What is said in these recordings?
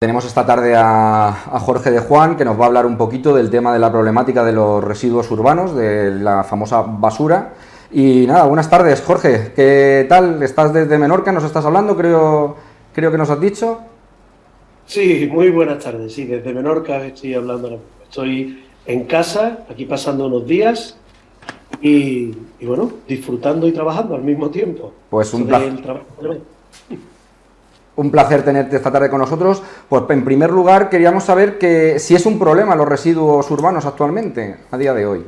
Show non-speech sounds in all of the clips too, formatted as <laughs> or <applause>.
Tenemos esta tarde a, Jorge de Juan que nos va a hablar un poquito del tema de la problemática de los residuos urbanos, de la famosa basura. Y nada, buenas tardes, Jorge. ¿Qué tal? ¿Estás desde Menorca? ¿Nos estás hablando? Creo, creo que nos has dicho. Sí, muy buenas tardes. Sí, desde Menorca estoy hablando. Estoy en casa, aquí pasando unos días y, bueno, disfrutando y trabajando al mismo tiempo. Pues un placer un placer tenerte esta tarde con nosotros. Pues en primer lugar queríamos saber que si es un problema los residuos urbanos actualmente, a día de hoy.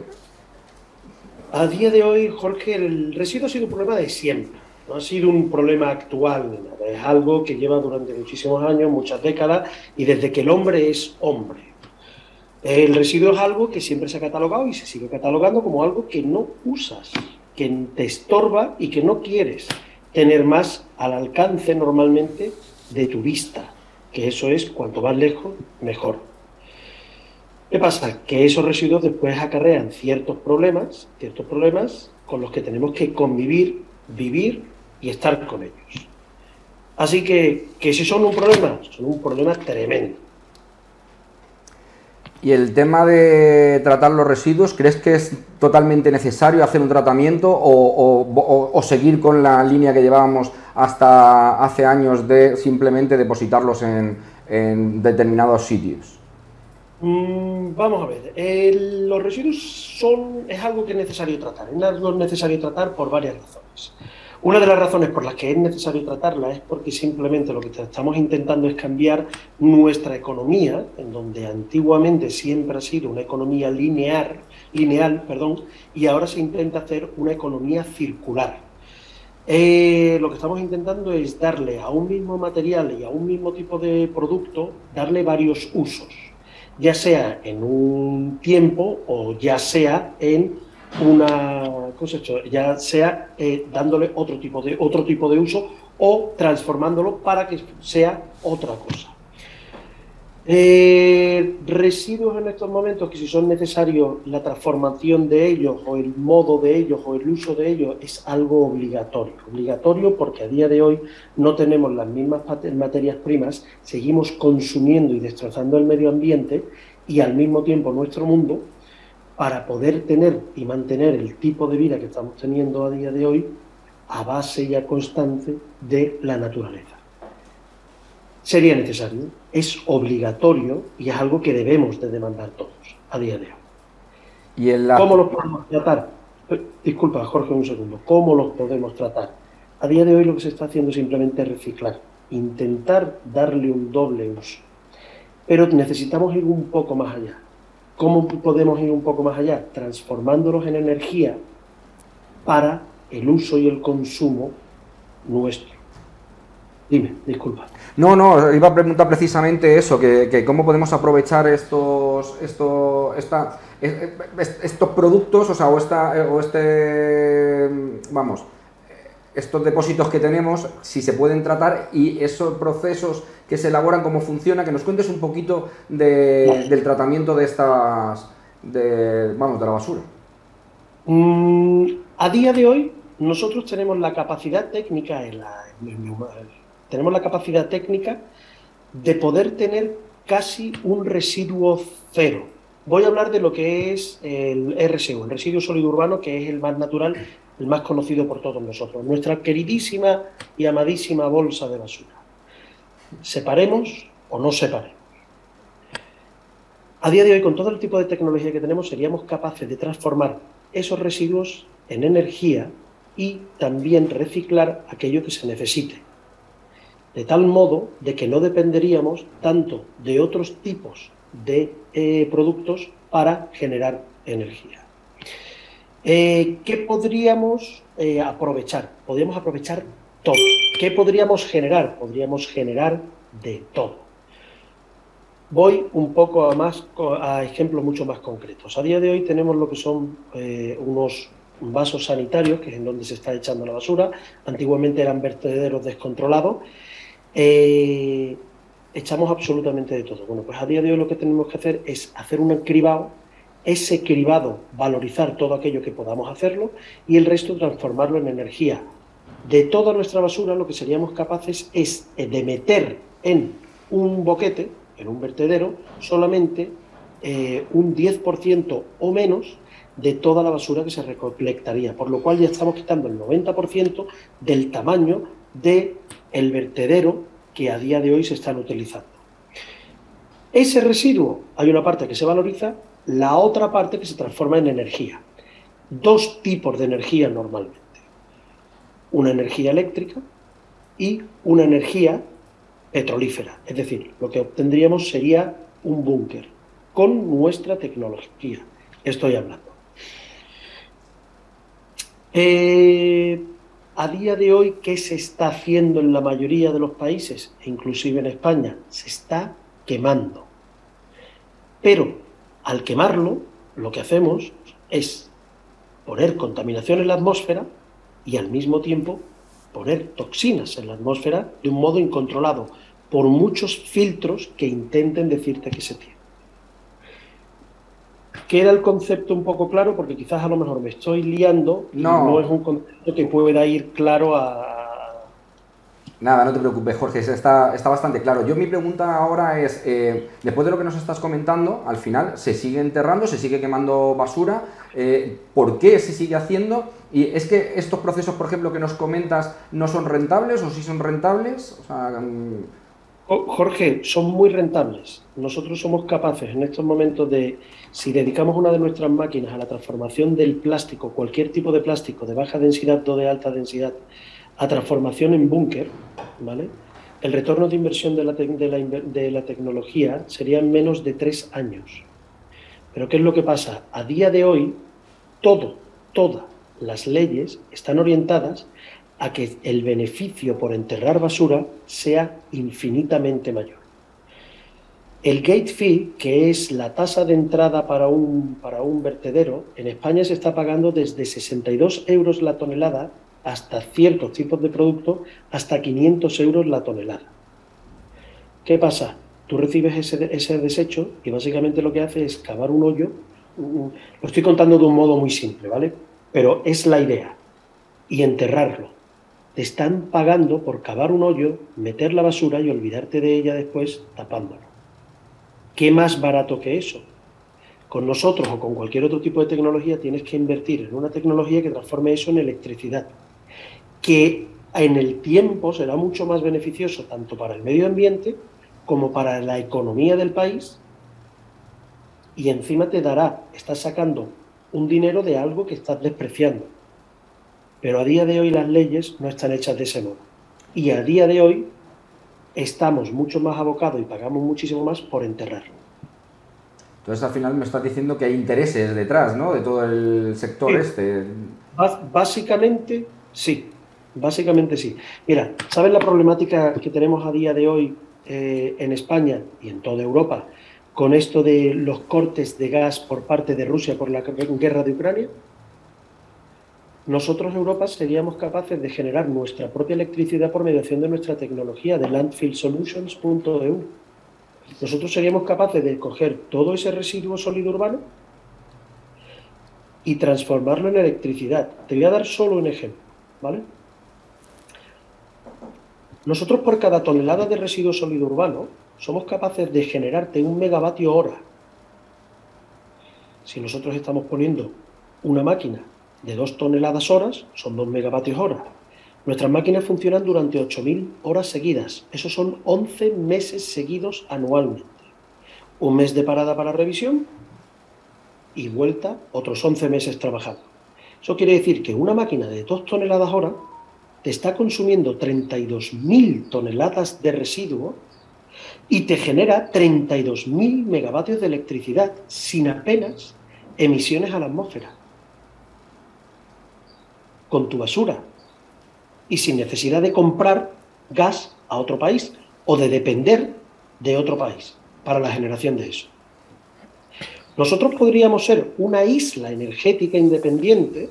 A día de hoy, Jorge, el residuo ha sido un problema de siempre. No ha sido un problema actual, es algo que lleva durante muchísimos años, muchas décadas, y desde que el hombre es hombre. El residuo es algo que siempre se ha catalogado y se sigue catalogando como algo que no usas, que te estorba y que no quieres tener más al alcance normalmente de tu vista, que eso es cuanto más lejos, mejor. ¿Qué pasa? Que esos residuos después acarrean ciertos problemas, ciertos problemas con los que tenemos que convivir, vivir y estar con ellos. Así que, que si son un problema, son un problema tremendo. Y el tema de tratar los residuos, ¿crees que es totalmente necesario hacer un tratamiento o, seguir con la línea que llevábamos hasta hace años de simplemente depositarlos en, determinados sitios? Mm, vamos a ver, los residuos son, es algo que es necesario tratar, es algo necesario tratar por varias razones. Una de las razones por las que es necesario tratarla es porque simplemente lo que estamos intentando es cambiar nuestra economía, en donde antiguamente siempre ha sido una economía lineal, lineal perdón, y ahora se intenta hacer una economía circular. Eh, lo que estamos intentando es darle a un mismo material y a un mismo tipo de producto, darle varios usos, ya sea en un tiempo o ya sea en una cosa, ya sea eh, dándole otro tipo, de, otro tipo de uso o transformándolo para que sea otra cosa. Eh, residuos en estos momentos que si son necesarios la transformación de ellos o el modo de ellos o el uso de ellos es algo obligatorio. Obligatorio porque a día de hoy no tenemos las mismas materias primas, seguimos consumiendo y destrozando el medio ambiente y al mismo tiempo nuestro mundo para poder tener y mantener el tipo de vida que estamos teniendo a día de hoy a base ya constante de la naturaleza. Sería necesario, es obligatorio y es algo que debemos de demandar todos a día de hoy. ¿Y ¿Cómo los podemos tratar? Eh, disculpa, Jorge, un segundo. ¿Cómo los podemos tratar? A día de hoy lo que se está haciendo es simplemente reciclar, intentar darle un doble uso. Pero necesitamos ir un poco más allá. ¿Cómo podemos ir un poco más allá? Transformándolos en energía para el uso y el consumo nuestro. Dime, disculpa. No, no, iba a preguntar precisamente eso, que, cómo podemos aprovechar estos, estos, estos productos, o sea, o, esta, o este, vamos, estos depósitos que tenemos, si se pueden tratar y esos procesos que se elaboran, cómo funciona, que nos cuentes un poquito del tratamiento de estas, de, vamos, de la basura. Mm, a día de hoy, nosotros tenemos la capacidad técnica, en la, tenemos la capacidad técnica de poder tener casi un residuo cero. Voy a hablar de lo que es el RSU, el residuo sólido urbano, que es el más natural el más conocido por todos nosotros, nuestra queridísima y amadísima bolsa de basura. Separemos o no separemos. A día de hoy, con todo el tipo de tecnología que tenemos, seríamos capaces de transformar esos residuos en energía y también reciclar aquello que se necesite. De tal modo de que no dependeríamos tanto de otros tipos de eh, productos para generar energía. Eh, ¿Qué podríamos eh, aprovechar? Podríamos aprovechar todo. ¿Qué podríamos generar? Podríamos generar de todo. Voy un poco a, más, a ejemplos mucho más concretos. A día de hoy tenemos lo que son eh, unos vasos sanitarios, que es en donde se está echando la basura. Antiguamente eran vertederos descontrolados. echamos absolutamente de todo. Bueno, pues a día de hoy lo que tenemos que hacer es hacer un cribado ese cribado, valorizar todo aquello que podamos hacerlo y el resto transformarlo en energía. De toda nuestra basura lo que seríamos capaces es de meter en un boquete, en un vertedero, solamente eh, un 10% o menos de toda la basura que se recolectaría, por lo cual ya estamos quitando el 90% del tamaño del el vertedero que a día de hoy se están utilizando. Ese residuo, hay una parte que se valoriza, la otra parte que se transforma en energía. Dos tipos de energía normalmente. Una energía eléctrica y una energía petrolífera. Es decir, lo que obtendríamos sería un búnker con nuestra tecnología. Estoy hablando. Eh, a día de hoy, ¿qué se está haciendo en la mayoría de los países, inclusive en España? Se está quemando. Pero al quemarlo, lo que hacemos es poner contaminación en la atmósfera y al mismo tiempo poner toxinas en la atmósfera de un modo incontrolado, por muchos filtros que intenten decirte que se tiene. Queda el concepto un poco claro porque quizás a lo mejor me estoy liando y no, es un concepto que pueda ir claro a... Nada, no te preocupes, Jorge, está, está bastante claro. Yo mi pregunta ahora es, eh, después de lo que nos estás comentando, al final se sigue enterrando, se sigue quemando basura, eh, ¿por qué se sigue haciendo? Y es que estos procesos, por ejemplo, que nos comentas, no son rentables o sí son rentables. O sea, mm, Oh, Jorge, son muy rentables. Nosotros somos capaces en estos momentos de, si dedicamos una de nuestras máquinas a la transformación del plástico, cualquier tipo de plástico de baja densidad o de alta densidad, a transformación en búnker, El retorno de inversión de la, tecnología sería en menos de tres años. Pero ¿qué es lo que pasa? A día de hoy, todo, todas las leyes están orientadas a que el beneficio por enterrar basura sea infinitamente mayor. El gate fee, que es la tasa de entrada para un vertedero, en España se está pagando desde 62 euros la tonelada hasta ciertos tipos de productos, hasta 500 euros la tonelada. ¿Qué pasa? Tú recibes ese, ese desecho y básicamente lo que hace es cavar un hoyo. Lo estoy contando de un modo muy simple, ¿vale? Pero es la idea. Y enterrarlo te están pagando por cavar un hoyo, meter la basura y olvidarte de ella después tapándolo. ¿Qué más barato que eso? Con nosotros o con cualquier otro tipo de tecnología tienes que invertir en una tecnología que transforme eso en electricidad, que en el tiempo será mucho más beneficioso tanto para el medio ambiente como para la economía del país y encima te dará, estás sacando un dinero de algo que estás despreciando. Pero a día de hoy las leyes no están hechas de ese modo. Y a día de hoy estamos mucho más abocados y pagamos muchísimo más por enterrarlo. Entonces al final me estás diciendo que hay intereses detrás, ¿no? De todo el sector este. básicamente sí, básicamente sí. Mira, ¿sabes la problemática que tenemos a día de hoy eh, en España y en toda Europa con esto de los cortes de gas por parte de Rusia por la guerra de Ucrania? nosotros Europa seríamos capaces de generar nuestra propia electricidad por mediación de nuestra tecnología de landfillsolutions.eu. Nosotros seríamos capaces de coger todo ese residuo sólido urbano y transformarlo en electricidad. Te voy a dar solo un ejemplo, ¿vale? Nosotros por cada tonelada de residuo sólido urbano somos capaces de generarte un megavatio hora. Si nosotros estamos poniendo una máquina de 2 toneladas horas son 2 megavatios hora. Nuestras máquinas funcionan durante 8.000 horas seguidas. Esos son 11 meses seguidos anualmente. Un mes de parada para revisión y vuelta otros 11 meses trabajando. Eso quiere decir que una máquina de 2 toneladas hora te está consumiendo 32.000 toneladas de residuo y te genera 32.000 megavatios de electricidad sin apenas emisiones a la atmósfera con tu basura y sin necesidad de comprar gas a otro país o de depender de otro país para la generación de eso. Nosotros podríamos ser una isla energética independiente,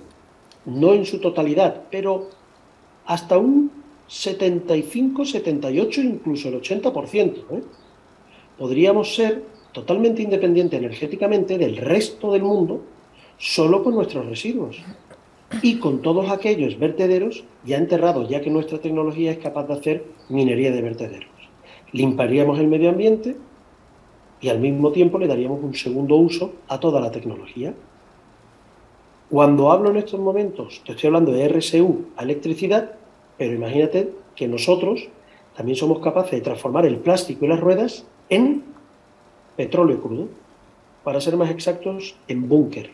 no en su totalidad, pero hasta un 75, 78, incluso el 80%. ¿eh? Podríamos ser totalmente independiente energéticamente del resto del mundo solo con nuestros residuos y con todos aquellos vertederos ya enterrados, ya que nuestra tecnología es capaz de hacer minería de vertederos. limpiaríamos el medio ambiente y al mismo tiempo le daríamos un segundo uso a toda la tecnología. Cuando hablo en estos momentos, te estoy hablando de RSU a electricidad, pero imagínate que nosotros también somos capaces de transformar el plástico y las ruedas en petróleo crudo, para ser más exactos, en búnker.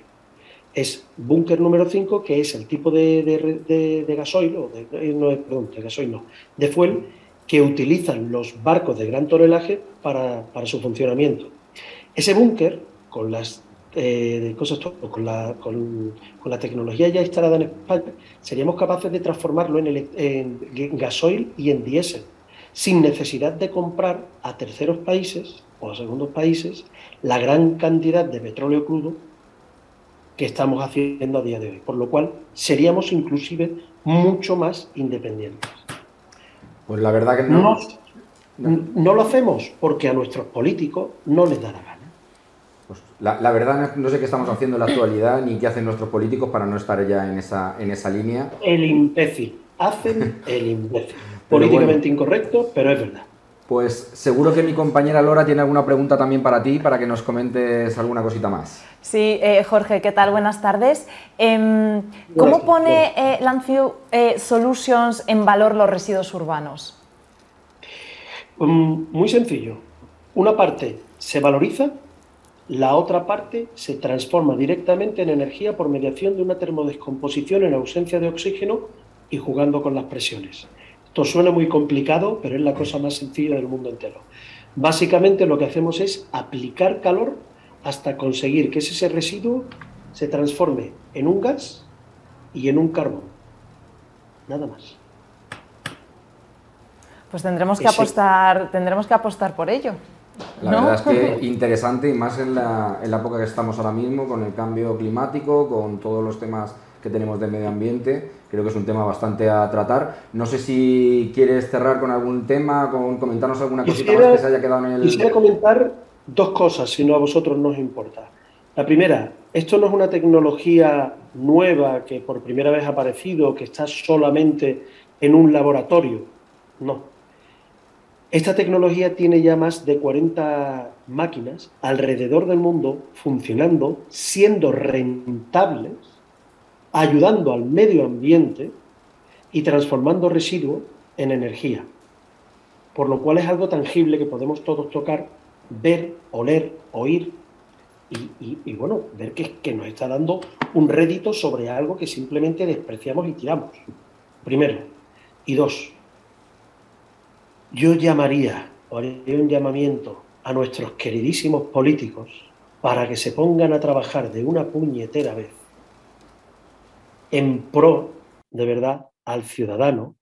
Es búnker número 5, que es el tipo de, gasoil, o eh, perdón, de gasoil no, de fuel, que utilizan los barcos de gran tonelaje para, su funcionamiento. Ese búnker, con las eh, cosas con la, con, la, tecnología ya instalada en España, seríamos capaces de transformarlo en, en gasoil y en diésel sin necesidad de comprar a terceros países o a segundos países la gran cantidad de petróleo crudo que estamos haciendo a día de hoy, por lo cual seríamos inclusive mucho más independientes. Pues la verdad que no. No, lo hacemos porque a nuestros políticos no les da la gana. Pues la, la, verdad no sé qué estamos haciendo en la actualidad ni qué hacen nuestros políticos para no estar ya en esa, en esa línea. El imbécil. Hacen el imbécil políticamente incorrecto, pero es verdad. Pues seguro que mi compañera Lora tiene alguna pregunta también para ti, para que nos comentes alguna cosita más. Sí, eh, Jorge, ¿qué tal? Buenas tardes. Em, ¿Cómo pone eh, Landfill eh, Solutions en valor los residuos urbanos? Mm, muy sencillo. Una parte se valoriza, la otra parte se transforma directamente en energía por mediación de una termodescomposición en ausencia de oxígeno y jugando con las presiones. Esto suena muy complicado, pero es la cosa más sencilla del mundo entero. Básicamente lo que hacemos es aplicar calor hasta conseguir que ese residuo se transforme en un gas y en un carbón. Nada más. Pues tendremos que apostar, tendremos que apostar por ello. La verdad es que <laughs> interesante y más en la, en la época que estamos ahora mismo, con el cambio climático, con todos los temas que tenemos de medio ambiente. Creo que es un tema bastante a tratar. No sé si quieres cerrar con algún tema, con comentarnos alguna cosita más que se haya quedado en el. Quisiera comentar dos cosas, si no a vosotros nos importa. La primera, esto no es una tecnología nueva que por primera vez ha aparecido, que está solamente en un laboratorio. No. Esta tecnología tiene ya más de 40 máquinas alrededor del mundo funcionando, siendo rentables ayudando al medio ambiente y transformando residuos en energía. Por lo cual es algo tangible que podemos todos tocar, ver, oler, oír y, bueno, ver que, que nos está dando un rédito sobre algo que simplemente despreciamos y tiramos. Primero. Y dos, yo llamaría, o haría un llamamiento a nuestros queridísimos políticos para que se pongan a trabajar de una puñetera vez en pro, de verdad, al ciudadano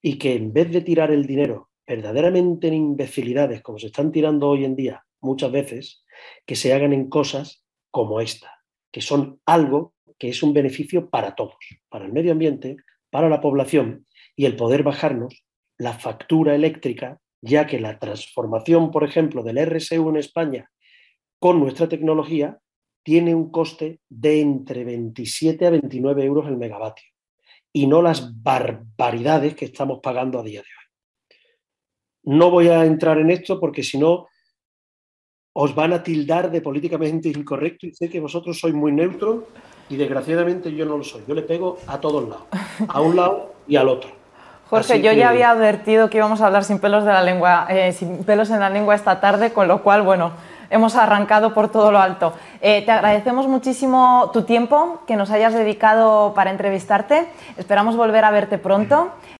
y que en vez de tirar el dinero verdaderamente en imbecilidades como se están tirando hoy en día muchas veces, que se hagan en cosas como esta, que son algo que es un beneficio para todos, para el medio ambiente, para la población y el poder bajarnos la factura eléctrica, ya que la transformación, por ejemplo, del RSU en España con nuestra tecnología tiene un coste de entre 27 a 29 euros el megavatio y no las barbaridades que estamos pagando a día de hoy. No voy a entrar en esto porque si no os van a tildar de políticamente incorrecto y sé que vosotros sois muy neutros y desgraciadamente yo no lo soy. Yo le pego a todos lados, a un lado y al otro. Jorge, yo ya había advertido que íbamos a hablar sin pelos de la lengua, eh, sin pelos en la lengua esta tarde, con lo cual, bueno, hemos arrancado por todo lo alto. Eh, te agradecemos muchísimo tu tiempo que nos hayas dedicado para entrevistarte. Esperamos volver a verte pronto.